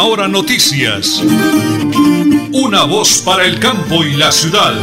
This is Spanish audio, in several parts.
Hora Noticias. Una voz para el campo y la ciudad.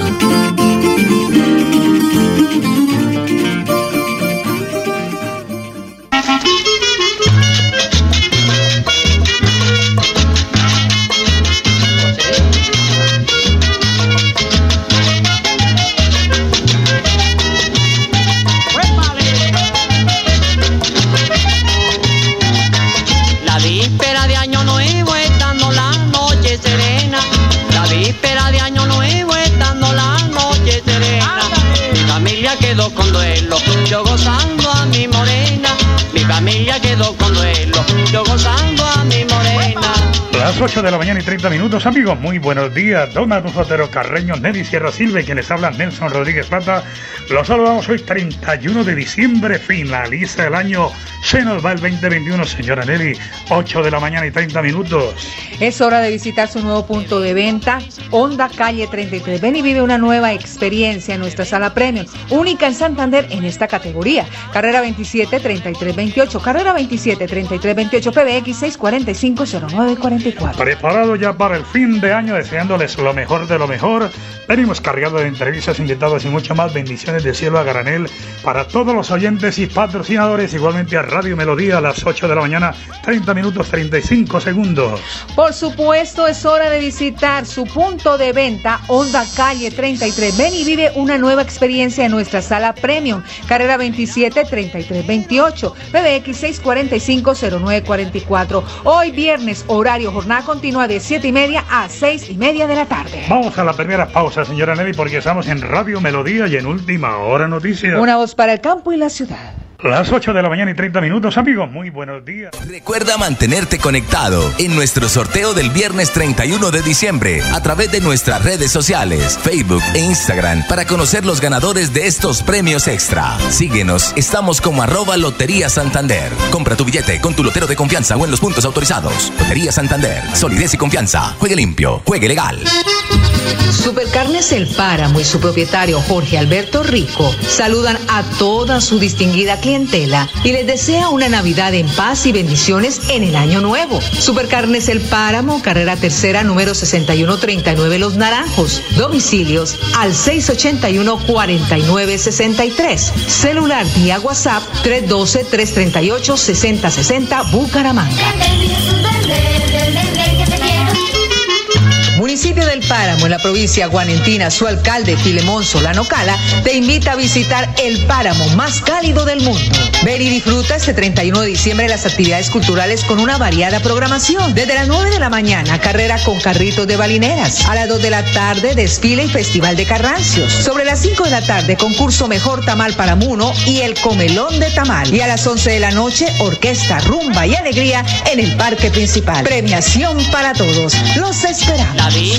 8 de la mañana y 30 minutos, amigos, muy buenos días. Don Otero Carreño, Nelly Sierra Silva y quien les habla Nelson Rodríguez Plata. Los saludamos hoy 31 de diciembre, finaliza el año, se nos va el 2021, señora Nelly, 8 de la mañana y 30 minutos. Es hora de visitar su nuevo punto de venta, Honda Calle 33. Ven y vive una nueva experiencia en nuestra sala premium, única en Santander en esta categoría. Carrera 27 33 28, carrera 27 33 28, PBX 645 0944. Preparado ya para el fin de año, deseándoles lo mejor de lo mejor. Venimos cargados de entrevistas, invitados y mucho más. Bendiciones de cielo a granel para todos los oyentes y patrocinadores. Igualmente a Radio Melodía a las 8 de la mañana, 30 minutos 35 segundos. Por supuesto, es hora de visitar su punto de venta, Honda Calle 33. Ven y vive una nueva experiencia en nuestra sala premium. Carrera 27 33 28, PBX 645 0944. Hoy viernes, horario jornada continua de 7 y media a 6 y media de la tarde. Vamos a la primera pausa, señora Nelly, porque estamos en Radio Melodía y en Última Hora Noticias. Una voz para el campo y la ciudad. Las 8 de la mañana y 30 minutos, amigos, muy buenos días. Recuerda mantenerte conectado en nuestro sorteo del viernes 31 de diciembre a través de nuestras redes sociales, Facebook e Instagram para conocer los ganadores de estos premios extra. Síguenos, estamos como arroba Lotería Santander. Compra tu billete con tu lotero de confianza o en los puntos autorizados. Lotería Santander, solidez y confianza. Juegue limpio, juegue legal. Supercarnes El Páramo y su propietario Jorge Alberto Rico saludan a toda su distinguida clientela y les desea una Navidad en paz y bendiciones en el año nuevo. Supercarnes El Páramo, carrera tercera, número 6139 Los Naranjos. Domicilios al 681-4963. Celular vía WhatsApp 312-338-6060 Bucaramanga. Municipio del Páramo, en la provincia guanentina, su alcalde Filemón Solano Cala te invita a visitar el páramo más cálido del mundo. Ven y disfruta este 31 de diciembre las actividades culturales con una variada programación. Desde las 9 de la mañana, carrera con carritos de balineras. A las 2 de la tarde, desfile y festival de carrancios. Sobre las 5 de la tarde, concurso Mejor Tamal para Muno y el Comelón de Tamal. Y a las 11 de la noche, orquesta, rumba y alegría en el parque principal. Premiación para todos. Los esperamos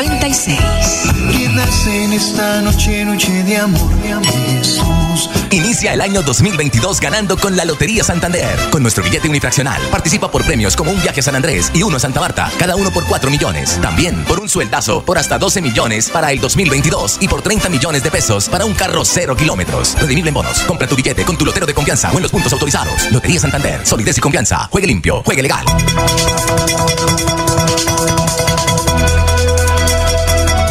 1396. en esta noche, noche de amor, de amor, Jesús. Inicia el año 2022 ganando con la Lotería Santander. Con nuestro billete unifraccional participa por premios como un viaje a San Andrés y uno a Santa Marta, cada uno por 4 millones. También por un sueldazo por hasta 12 millones para el 2022 y por 30 millones de pesos para un carro cero kilómetros. Redimible en bonos. Compra tu billete con tu lotero de confianza o en los puntos autorizados. Lotería Santander. Solidez y confianza. Juegue limpio. Juegue legal.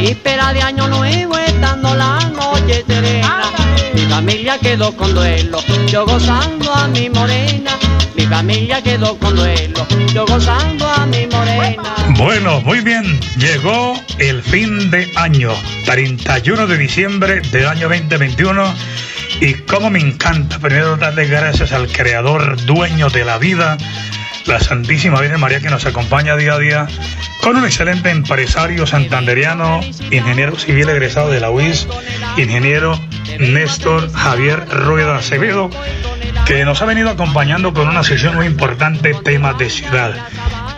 víspera de año nuevo estando la noche serena. Mi familia quedó con duelo, yo gozando a mi morena. Mi familia quedó con duelo, yo gozando a mi morena. Bueno, muy bien. Llegó el fin de año, 31 de diciembre del año 2021. Y como me encanta primero darle gracias al creador, dueño de la vida, la Santísima Virgen María que nos acompaña día a día, con un excelente empresario santanderiano, ingeniero civil egresado de la UIS, ingeniero Néstor Javier Rueda Acevedo, que nos ha venido acompañando con una sesión muy importante, temas de ciudad.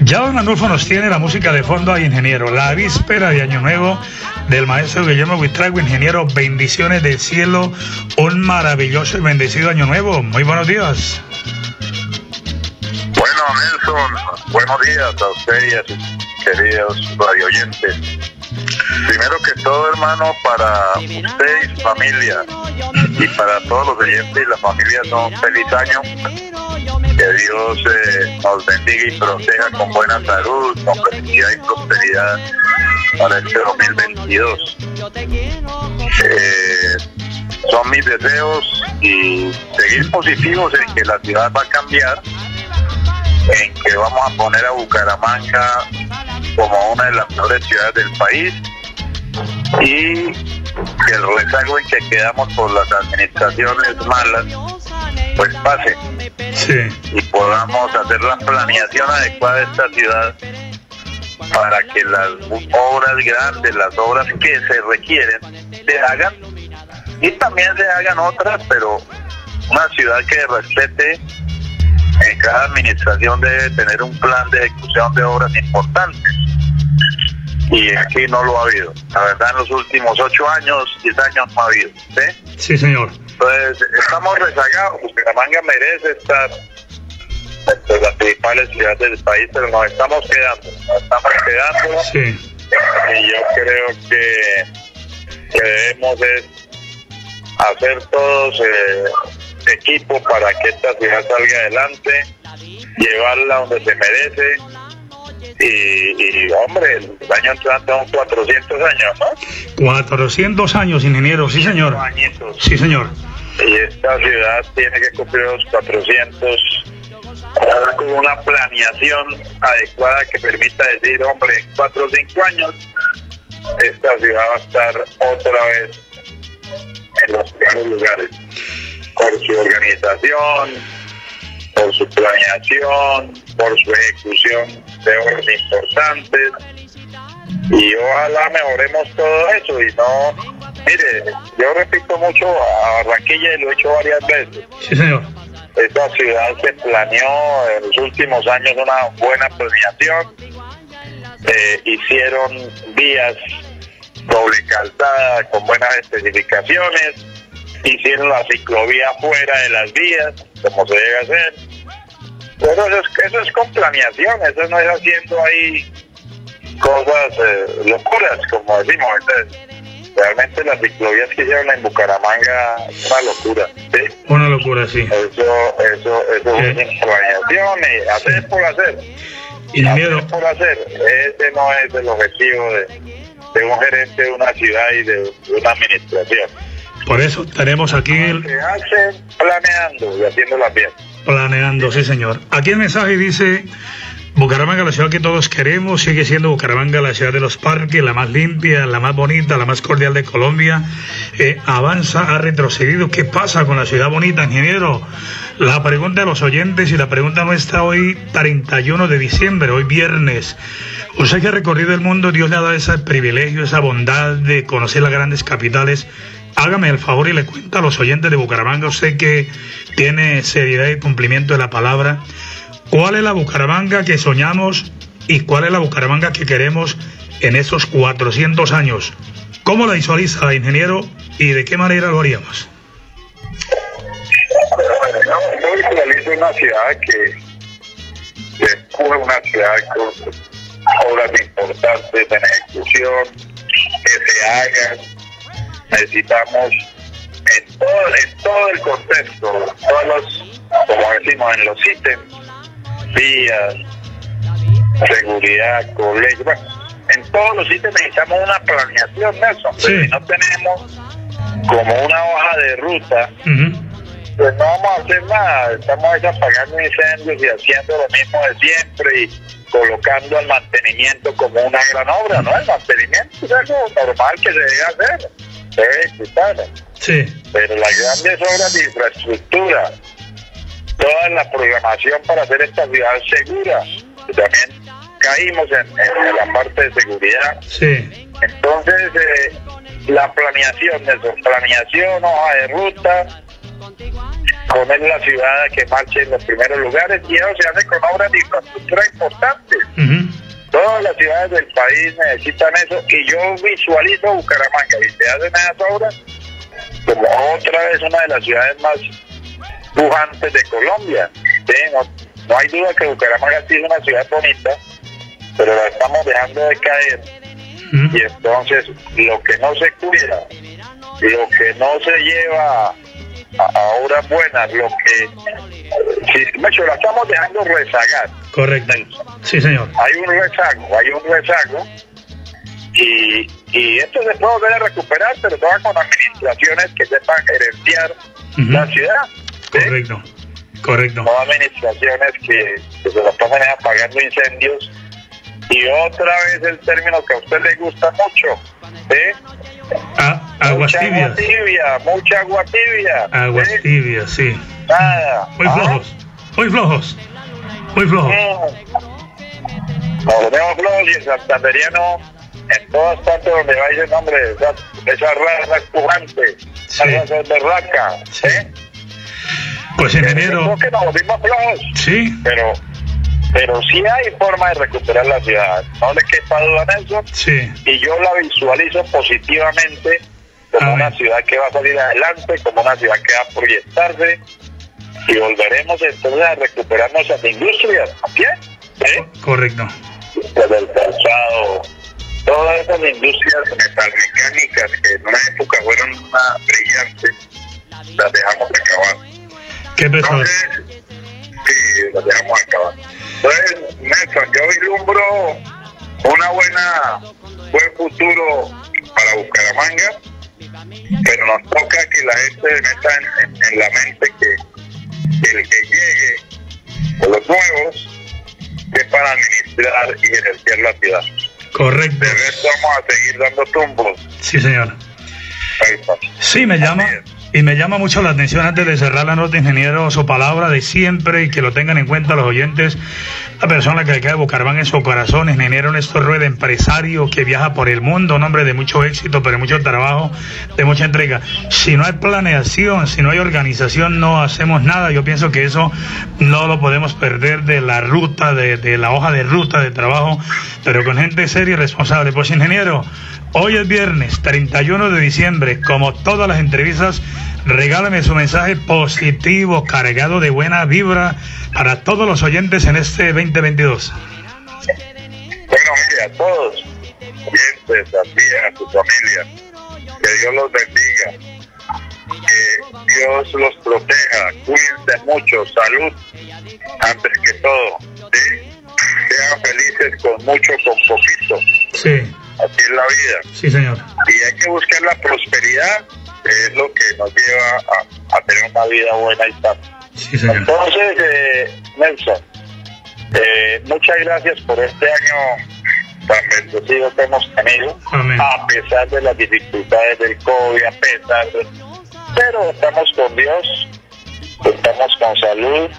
Ya don Andolfo nos tiene la música de fondo a ingeniero, la víspera de Año Nuevo del maestro Guillermo Buitrago, ingeniero, bendiciones del cielo, un maravilloso y bendecido Año Nuevo. Muy buenos días. Nelson, buenos días a usted y a sus queridos radioyentes. Primero que todo, hermano, para usted y familia y para todos los oyentes y la familia, son feliz año. Que Dios eh, nos bendiga y proteja con buena salud, con felicidad y prosperidad para este 2022. Eh, son mis deseos y seguir positivos en que la ciudad va a cambiar, en que vamos a poner a Bucaramanga como una de las mejores ciudades del país y que el rezago en que quedamos por las administraciones malas pues pase y podamos hacer la planeación adecuada de esta ciudad para que las obras grandes, las obras que se requieren, se hagan. Y también se hagan otras, pero una ciudad que respete en cada administración debe tener un plan de ejecución de obras importantes y aquí no lo ha habido. La verdad, en los últimos ocho años, diez años no ha habido. ¿sí? Sí, señor. Entonces, estamos rezagados. Bucaramanga merece estar entre las principales ciudades del país, pero nos estamos quedando. Nos estamos quedando. Sí. Y yo creo que, que debemos es hacer todos eh, equipo para que esta ciudad salga adelante, llevarla donde se merece y, y, hombre, el año entrante son 400 años, ¿no? 400 años, ingeniero, sí, señor. Añitos. Sí, señor. Y esta ciudad tiene que cumplir los 400 con una planeación adecuada que permita decir, hombre, en 4 o 5 años esta ciudad va a estar otra vez en los primeros lugares por su organización, por su planeación, por su ejecución de obras importantes y ojalá mejoremos todo eso y no, mire, yo repito mucho a Barranquilla y lo he hecho varias veces. Sí, señor. Esta ciudad se planeó en los últimos años una buena planeación, eh, hicieron vías doble calzada con buenas especificaciones, hicieron la ciclovía fuera de las vías, como se debe hacer. Pero eso es, eso es con planeación, eso no es haciendo ahí cosas eh, locuras, como decimos. Entonces, realmente las ciclovías que hicieron en Bucaramanga es una locura. ¿sí? Una locura, sí. Eso, eso, eso es planeación y hacer por hacer. Ingeniero, Hacer por hacer. Ese no es el objetivo de, de un gerente de una ciudad y de, de una administración. Por eso tenemos aquí el, Se hace planeando y haciéndolas bien. planeando, sí, señor. Aquí el mensaje dice, Bucaramanga, la ciudad que todos queremos, sigue siendo Bucaramanga la ciudad de los parques, la más limpia, la más bonita, la más cordial de Colombia. Eh, avanza, ha retrocedido. ¿Qué pasa con la ciudad bonita, ingeniero? La pregunta de los oyentes y la pregunta nuestra hoy, 31 de diciembre, hoy viernes. Usted que ha recorrido el mundo, Dios le ha dado ese privilegio, esa bondad de conocer las grandes capitales. Hágame el favor y le cuenta a los oyentes de Bucaramanga, usted que tiene seriedad y cumplimiento de la palabra, ¿cuál es la Bucaramanga que soñamos y cuál es la Bucaramanga que queremos en esos 400 años? ¿Cómo la visualiza, ingeniero, y de qué manera lo haríamos? Yo visualizo una ciudad que, una ciudad con obras importantes en ejecución, que se hagan. Necesitamos en todo, en todo el contexto, todos los, como decimos, en los ítems, vías, seguridad, colegio, bueno, en todos los ítems necesitamos una planeación, Nelson. Sí. Si no tenemos como una hoja de ruta, pues no vamos a hacer nada. Estamos ahí apagando incendios y haciendo lo mismo de siempre y colocando el mantenimiento como una gran obra, ¿no? El mantenimiento es algo normal que se debe hacer, se. Sí, Pero las grandes obras de infraestructura, toda la programación para hacer esta ciudad segura, que también caímos en, en la parte de seguridad. sí, Entonces, eh, la planeación, Nelson, planeación, hoja de ruta, poner la ciudad que marche en los primeros lugares y eso se hace con obras de infraestructura importantes. Todas las ciudades del país necesitan eso y yo visualizo Bucaramanga y se hacen esas obras como otra vez una de las ciudades más pujantes de Colombia. Sí, no, no hay duda que Bucaramanga sí es una ciudad bonita, pero la estamos dejando de caer y entonces lo que no se cuida, lo que no se lleva a, a obras buenas, lo que... Si, la estamos dejando rezagar. Correcto. Sí, señor. Hay un rezago, hay un rezago y, y esto se puede volver a recuperar, pero todo con administraciones que sepan gerenciar la ciudad. ¿sí? Correcto, correcto. No administraciones que, que se la pasan apagando incendios. Y otra vez el término que a usted le gusta mucho, ¿sí? A- aguas mucha tibias. agua tibia, mucha agua tibia. Aguas ¿sí? tibias, sí. Nada. Muy Ah, flojos, muy flojos, muy flojos. mm. Nos volvemos flojos y el santanderiano en todas partes donde va dice nombre, esa, esa raza es pujante, esa Sí. raza berraca. Sí. ¿eh? Pues ingeniero, que nos volvimos flojos, sí, pero, pero sí hay forma de recuperar la ciudad. No le quepa duda en eso. sí, y yo la visualizo positivamente como Amén. una ciudad que va a salir adelante, como una ciudad que va a proyectarse y volveremos entonces a recuperar nuestras industrias ¿eh? correcto. Desde el calzado, todas esas industrias metalmecánicas que en una época fueron una brillantes, las dejamos acabar. Qué. Entonces, sí, las dejamos acabar. Entonces, Nelson, yo vislumbro una buena, buen futuro para Bucaramanga, pero nos toca que la gente meta en, en- en la mente que el que llegue, o los nuevos, sepan administrar y gerenciar la ciudad. Correcto. De vamos a seguir dando tumbos. Sí, señor. Ahí está. Sí, me llama. Y me llama mucho la atención antes de cerrar la nota, ingeniero, su palabra de siempre y que lo tengan en cuenta los oyentes. La persona que cae de Bucaramanga en su corazón, ingeniero Néstor Rueda, empresario que viaja por el mundo, un hombre de mucho éxito, pero de mucho trabajo, de mucha entrega. Si no hay planeación, si no hay organización, no hacemos nada. Yo pienso que eso no lo podemos perder de la ruta, de, de la hoja de ruta de trabajo, pero con gente seria y responsable. Pues, ingeniero, Hoy es viernes 31 de diciembre. Como todas las entrevistas, regálame su mensaje positivo, cargado de buena vibra para todos los oyentes en este 2022. Bueno, mire, a todos, oyentes, a ti, a tu familia, que Dios los bendiga, que Dios los proteja, cuídense mucho, salud, antes que todo, ¿sí? sean felices con mucho, con poquito, Sí, así es la vida, sí, señor. y hay que buscar la prosperidad, que es lo que nos lleva a, a tener una vida buena y sana. Sí. Entonces, eh, Nelson, eh, muchas gracias por este año tan bendecido que hemos tenido, Amén. a pesar de las dificultades del COVID, a pesar de... Pero estamos con Dios, estamos con salud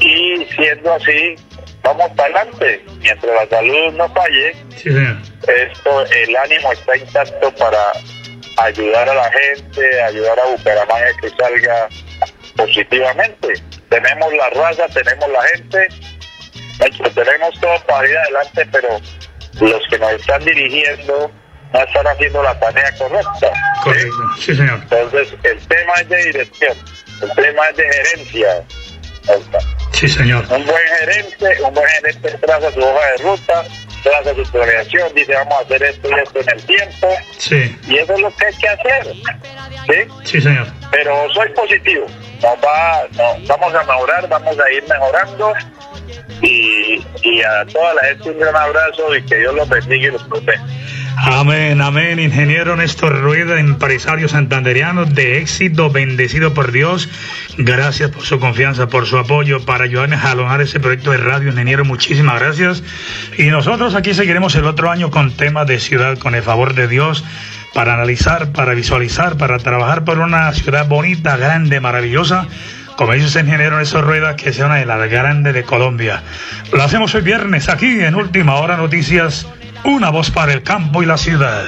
y siendo así, vamos para adelante. Mientras la salud no falle, Sí, esto, el ánimo está intacto para ayudar a la gente, ayudar a Bucaramanga que salga positivamente. Tenemos la raza, tenemos la gente, tenemos todo para ir adelante, pero los que nos están dirigiendo no están haciendo la tarea correcta. ¿sí? Correcto. Sí, señor. Entonces, el tema es de dirección, el tema es de gerencia. Sí, señor. Un buen gerente, un buen gerente traza su hoja de ruta, traza su planeación, dice vamos a hacer esto y esto en el tiempo, Sí, y eso es lo que hay que hacer. ¿sí? sí, señor. Pero soy positivo, nos va, no, vamos a mejorar, vamos a ir mejorando, y, a toda la gente un gran abrazo y que Dios los bendiga y los proteja. Amén, amén. Ingeniero Néstor Rueda, empresario santanderiano de éxito, bendecido por Dios. Gracias por su confianza, por su apoyo para ayudarnos a jalonar ese proyecto de radio, ingeniero. Muchísimas gracias. Y nosotros aquí seguiremos el otro año con temas de ciudad, con el favor de Dios, para analizar, para visualizar, para trabajar por una ciudad bonita, grande, maravillosa como dice el ingeniero Néstor Rueda, que sea una de las grandes de Colombia. Lo hacemos hoy viernes aquí en Última Hora Noticias una voz para el campo y la ciudad.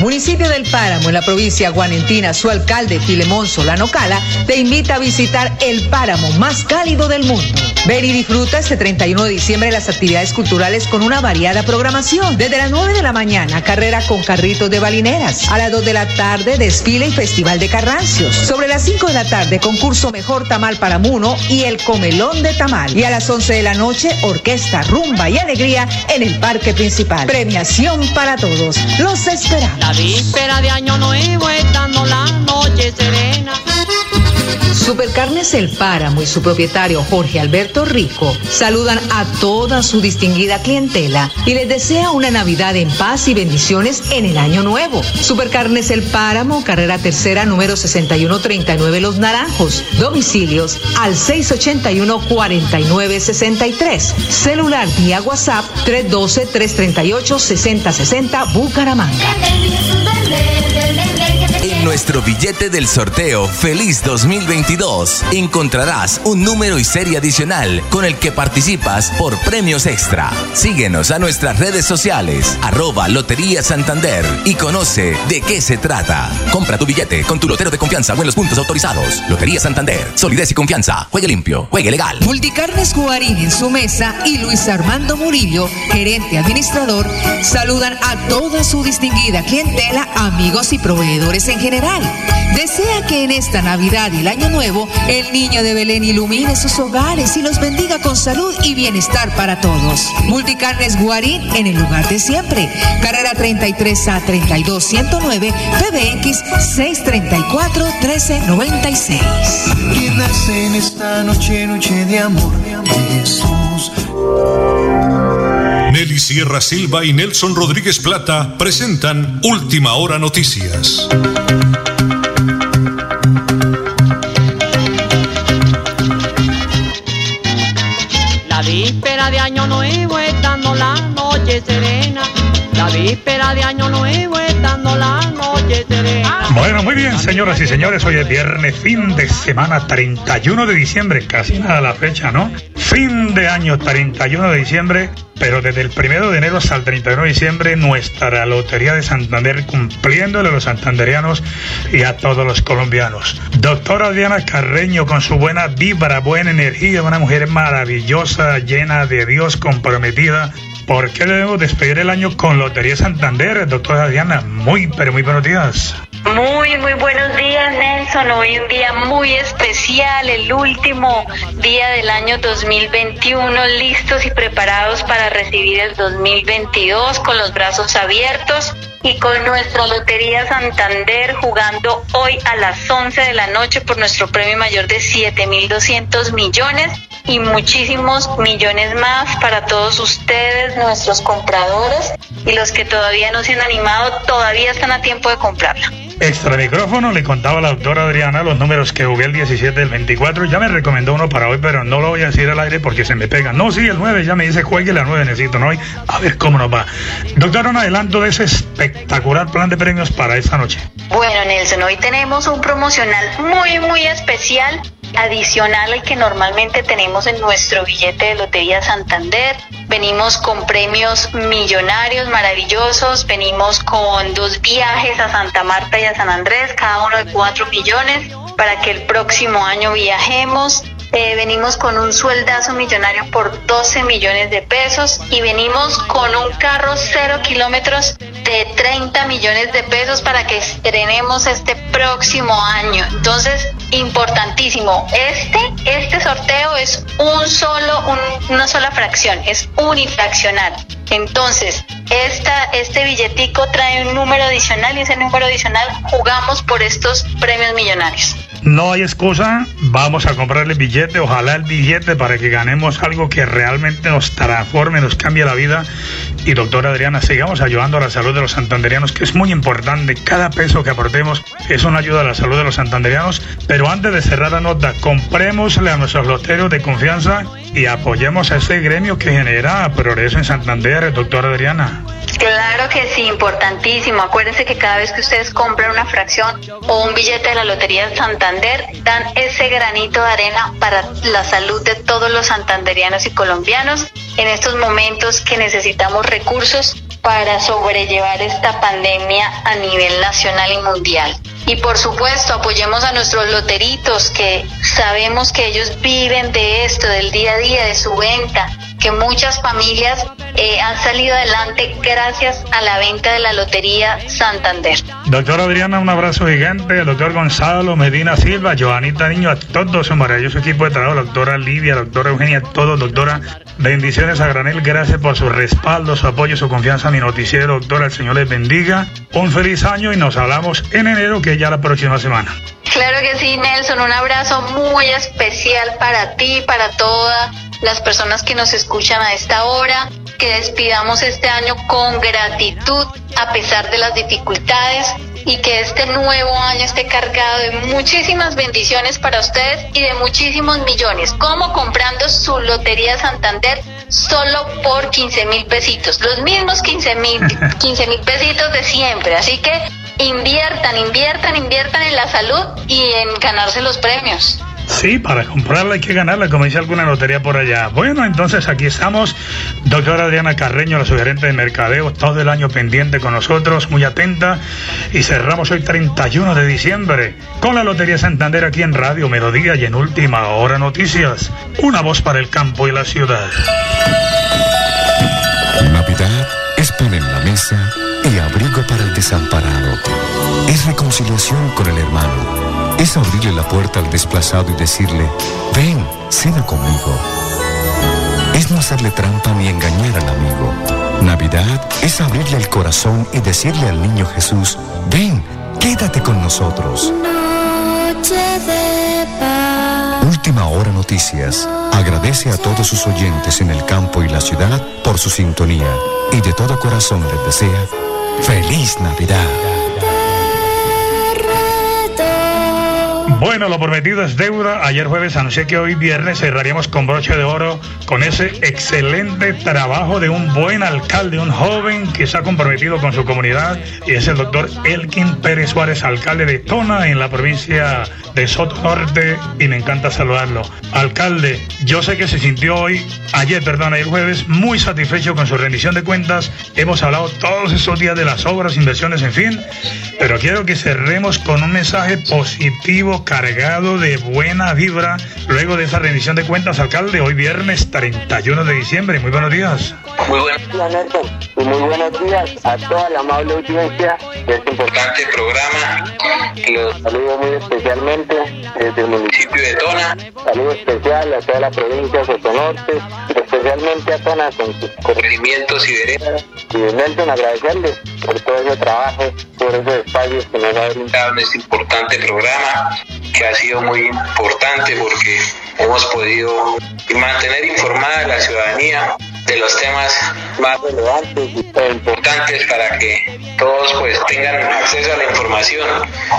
Municipio del Páramo, en la provincia guanentina, su alcalde Filemón Solano Cala te invita a visitar el páramo más cálido del mundo. Ven y disfruta este 31 de diciembre las actividades culturales con una variada programación. Desde las 9 de la mañana, carrera con carritos de balineras. A las 2 de la tarde, desfile y festival de carrancios. Sobre las 5 de la tarde, concurso Mejor Tamal para Muno y el Comelón de Tamal. Y a las 11 de la noche, orquesta, rumba y alegría en el parque principal. Premiación para todos. Los esperamos. La víspera de año nuevo, estando la noche serena. Supercarnes El Páramo y su propietario Jorge Alberto Rico saludan a toda su distinguida clientela y les desea una Navidad en paz y bendiciones en el año nuevo. Supercarnes El Páramo, carrera tercera número 6139 Los Naranjos. Domicilios al 681-4963. Celular vía WhatsApp 312-338-6060 Bucaramanga. Nuestro billete del sorteo Feliz 2022 encontrarás un número y serie adicional con el que participas por premios extra. Síguenos a nuestras redes sociales, arroba Lotería Santander y conoce de qué se trata. Compra tu billete con tu lotero de confianza o en los puntos autorizados. Lotería Santander, solidez y confianza. Juegue limpio, juegue legal. Multicarnes Guarín en su mesa y Luis Armando Murillo, gerente administrador, saludan a toda su distinguida clientela, amigos y proveedores en general. Desea que en esta Navidad y el Año Nuevo el niño de Belén ilumine sus hogares y los bendiga con salud y bienestar para todos. Multicarnes Guarín en el lugar de siempre. Carrera 33 a 32 109 PBX 634 1396. Que nace en esta noche, noche de amor, de Jesús. Nelly Sierra Silva y Nelson Rodríguez Plata presentan Última Hora Noticias. Víspera de año nuevo, estando la noche serena. Bueno, muy bien, señoras y señores, hoy es viernes, fin de semana 31 de diciembre, casi nada la fecha, ¿no? Fin de año 31 de diciembre, pero desde el 1 de enero hasta el 31 de diciembre, nuestra Lotería de Santander cumpliéndole a los santanderianos y a todos los colombianos. Doctora Diana Carreño, con su buena vibra, buena energía, una mujer maravillosa, llena de Dios, comprometida. ¿Por qué debemos despedir el año con Lotería Santander, doctora Diana? Muy, pero muy buenos días. Muy, muy buenos días, Nelson. Hoy un día muy especial, el último día del año 2021, listos y preparados para recibir el 2022 con los brazos abiertos y con nuestra Lotería Santander jugando hoy a las 11 de la noche por nuestro premio mayor de 7.200 millones y muchísimos millones más para todos ustedes, nuestros compradores y los que todavía no se han animado, todavía están a tiempo de comprarla. Extra micrófono, le contaba la doctora Adriana los números que jugué el 17 del 24. Ya me recomendó uno para hoy, pero no lo voy a decir al aire porque se me pega. No, sí, el 9, ya me dice juegue la 9, necesito, ¿no? A ver cómo nos va. Doctora, un adelanto de ese espectacular plan de premios para esta noche. Bueno, Nelson, hoy tenemos un promocional muy, muy especial, adicional al que normalmente tenemos en nuestro billete de Lotería Santander. Venimos con premios millonarios maravillosos, venimos con dos viajes a Santa Marta y a San Andrés, cada uno de 4 millones, para que el próximo año viajemos. Eh, venimos con un sueldazo millonario por 12 millones de pesos y venimos con un carro cero kilómetros de 30 millones de pesos para que estrenemos este próximo año. Entonces, importantísimo, este, este sorteo es un solo, un- una sola fracción, es unifraccional. Entonces, esta, este billetico trae un número adicional y ese número adicional jugamos por estos premios millonarios. No hay excusa, vamos a comprarle billete, ojalá el billete para que ganemos algo que realmente nos transforme, nos cambie la vida. Y doctora Adriana, sigamos ayudando a la salud de los santanderianos, que es muy importante. Cada peso que aportemos es una ayuda a la salud de los santanderianos. Pero antes de cerrar la nota, comprémosle a nuestros loteros de confianza y apoyemos a ese gremio que genera progreso en Santander, doctora Adriana. Claro que sí, importantísimo. Acuérdense que cada vez que ustedes compran una fracción o un billete de la Lotería de Santander, dan ese granito de arena para la salud de todos los santanderianos y colombianos en estos momentos que necesitamos recursos para sobrellevar esta pandemia a nivel nacional y mundial. Y por supuesto, apoyemos a nuestros loteritos que sabemos que ellos viven de esto, del día a día, de su venta, que muchas familias eh, han salido adelante gracias a la venta de la Lotería Santander. Doctora Adriana, un abrazo gigante. doctor Gonzalo Medina Silva, Joanita Niño, a todo su maravilloso equipo de trabajo, doctora Lidia, doctora Eugenia, todos, doctora. Bendiciones a Granel, gracias por su respaldo, su apoyo, su confianza en mi noticiero, doctora. El Señor les bendiga. Un feliz año y nos hablamos en enero, que ya la próxima semana. Claro que sí, Nelson. Un abrazo muy especial para ti, para toda las personas que nos escuchan a esta hora, que despidamos este año con gratitud a pesar de las dificultades y que este nuevo año esté cargado de muchísimas bendiciones para ustedes y de muchísimos millones, como comprando su Lotería Santander solo por 15 mil pesitos, los mismos 15 mil 15 mil pesitos de siempre, así que inviertan, inviertan, inviertan en la salud y en ganarse los premios. Sí, para comprarla hay que ganarla, como dice alguna lotería por allá. Bueno, entonces aquí estamos, doctora Adriana Carreño, la sugerente de mercadeo, todo el año pendiente con nosotros, muy atenta. Y cerramos hoy 31 de diciembre con la Lotería Santander aquí en Radio Melodía y en Última Hora Noticias. Una voz para el campo y la ciudad. Navidad es pan en la mesa desamparado. Es reconciliación con el hermano es abrirle la puerta al desplazado y decirle, ven, cena conmigo. Es no hacerle trampa ni engañar al amigo. Navidad es abrirle el corazón y decirle al niño Jesús, ven, quédate con nosotros. Última hora noticias. Agradece a todos sus oyentes en el campo y la ciudad por su sintonía y de todo corazón les desea feliz Navidad. Bueno, lo prometido es deuda. Ayer jueves anuncié que hoy viernes cerraríamos con broche de oro con ese excelente trabajo de un buen alcalde, un joven que se ha comprometido con su comunidad y es el doctor Elkin Pérez Suárez, alcalde de Tona en la provincia de Soto Norte y me encanta saludarlo. Alcalde, yo sé que se sintió hoy, ayer, perdón, ayer jueves, muy satisfecho con su rendición de cuentas. Hemos hablado todos esos días de las obras, inversiones, en fin, pero quiero que cerremos con un mensaje positivo cargado de buena vibra luego de esa rendición de cuentas, alcalde, hoy viernes 31 de diciembre. Muy buenos días. Muy buenos días, Nelson. Y muy buenos días a toda la amable audiencia de este importante programa. Los saludo muy especialmente desde el municipio de Tona. Saludo especial a toda la provincia de Sotonorte, especialmente a Tona con sus corregimientos y veredas. Y Nelson, agradecerle por todo ese trabajo, por esos espacios que nos ha brindado en este importante programa que ha sido muy importante porque hemos podido mantener informada a la ciudadanía de los temas más relevantes y importantes para que todos pues tengan acceso a la información.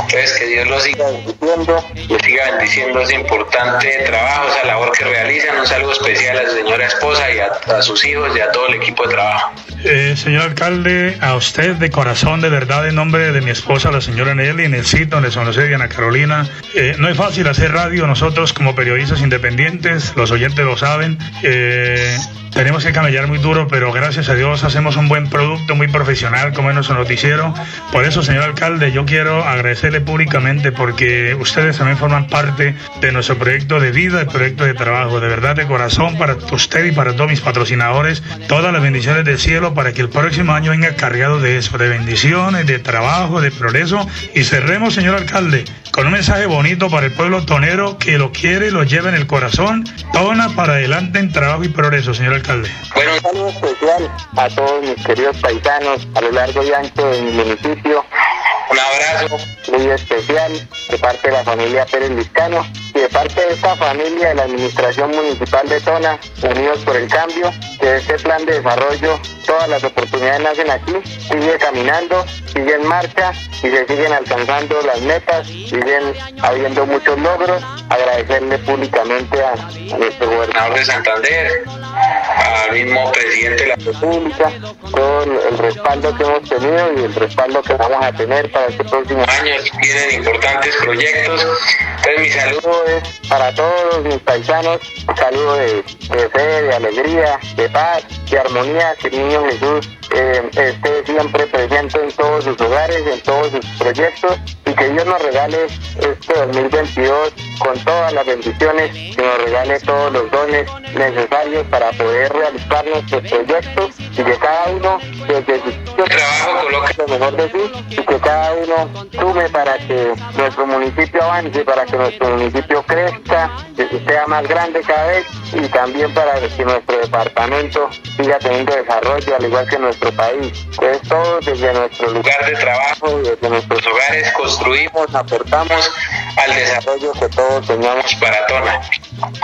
Entonces que Dios los siga bendiciendo, les siga bendiciendo ese importante trabajo, esa labor que realizan. Un saludo especial a su señora esposa y a, sus hijos y a todo el equipo de trabajo. Eh, señor alcalde, a usted de corazón, de verdad, en nombre de mi esposa, la señora Nelly, en el sitio donde son Diana Carolina, eh, no es fácil hacer radio nosotros como periodistas independientes, los oyentes lo saben. Eh, tenemos que camellar muy duro, pero gracias a Dios hacemos un buen producto, muy profesional, como es nuestro noticiero. Por eso, señor alcalde, yo quiero agradecerle públicamente porque ustedes también forman parte de nuestro proyecto de vida, el proyecto de trabajo. De verdad, de corazón, para usted y para todos mis patrocinadores, todas las bendiciones del cielo para que el próximo año venga cargado de eso, de bendiciones, de trabajo, de progreso. Y cerremos, señor alcalde, con un mensaje bonito para el pueblo tonero que lo quiere y lo lleva en el corazón. Tona para adelante en trabajo y progreso, señor Bueno, un saludo especial a todos mis queridos paisanos a lo largo y ancho de mi municipio un abrazo muy especial de parte de la familia Pérez Liscano y de parte de esta familia de la Administración Municipal de Tona, Unidos por el Cambio, que este plan de desarrollo, todas las oportunidades nacen aquí, sigue caminando, sigue en marcha y se siguen alcanzando las metas, siguen habiendo muchos logros. Agradecerle públicamente a, nuestro gobernador de Santander, al mismo presidente de la República, todo el respaldo que hemos tenido y el respaldo que vamos a tener para este próximo año. Tienen importantes proyectos. Entonces mi saludo es para todos mis paisanos, un saludo de, fe, de alegría, de paz, de armonía, que niño Jesús eh, esté siempre presente en todos sus proyectos y que Dios nos regale este 2022 con todas las bendiciones, que nos regale todos los dones necesarios para poder realizar nuestros proyectos y que cada uno desde su trabajo coloque lo mejor de sí y que cada uno sume para que nuestro municipio avance, para que nuestro municipio crezca, sea más grande cada vez y también para que nuestro departamento siga teniendo desarrollo al igual que nuestro país. Pues todo desde nuestro lugar de trabajo, desde nuestros hogares construimos, aportamos al desarrollo que todos teníamos para Tona.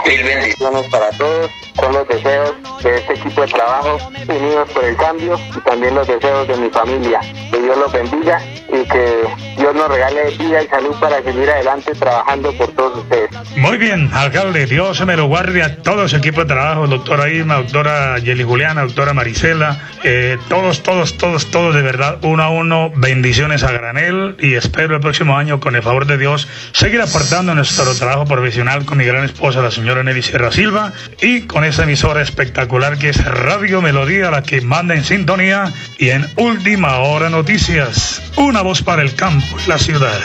Mil bendiciones para todos, con los deseos de este equipo de trabajo, unidos por el cambio y también los deseos de mi familia. Que Dios los bendiga y que Dios nos regale vida y salud para seguir adelante trabajando por todos ustedes. Muy bien, alcalde, Dios me lo guarde a todo su equipo de trabajo, doctora Irma, doctora Yeli Juliana, doctora Marisela, eh, todos, todos, todos, todos de verdad, uno a uno, bendiciones a granel y espero el próximo año, con el favor de Dios, seguir aportando nuestro trabajo profesional con mi gran esposa, la señora Nelly Sierra Silva, y con esa emisora espectacular que es Radio Melodía, la que manda en sintonía y en última hora noticias. Una voz para el campo y la ciudad.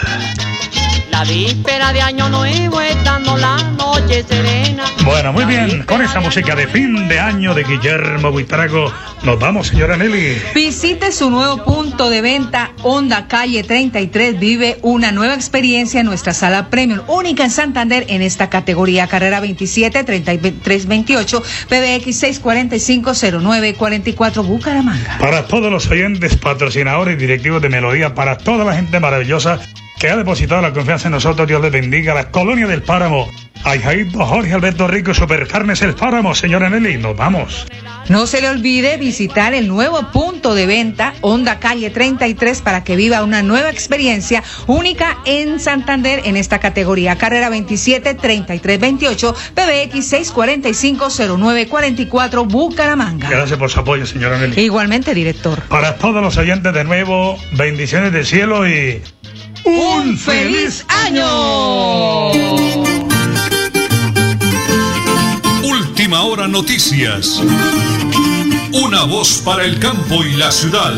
La víspera de año nuevo estando la noche serena. Bueno, muy bien, con esa música de fin de año de Guillermo Buitrago, nos vamos, señora Nelly. Visite su nuevo punto de venta, Honda Calle 33. Vive una nueva experiencia en nuestra sala premium, única en Santander en esta categoría. Carrera 27 33 28, PBX 645 09 44, Bucaramanga. Para todos los oyentes, patrocinadores y directivos de Melodía, para toda la gente maravillosa que ha depositado la confianza en nosotros. Dios les bendiga. La colonia del Páramo. Ayjaito Jorge Alberto Rico, Supercarnes El Páramo. Señora Nelly, nos vamos. No se le olvide visitar el nuevo punto de venta Honda Calle 33 para que viva una nueva experiencia única en Santander en esta categoría. Carrera 27 33 28 PBX 645 09 44 Bucaramanga. Gracias por su apoyo, señora Nelly. Igualmente, director. Para todos los oyentes de nuevo, bendiciones del cielo y ¡Un feliz año! Última hora noticias. Una voz para el campo y la ciudad.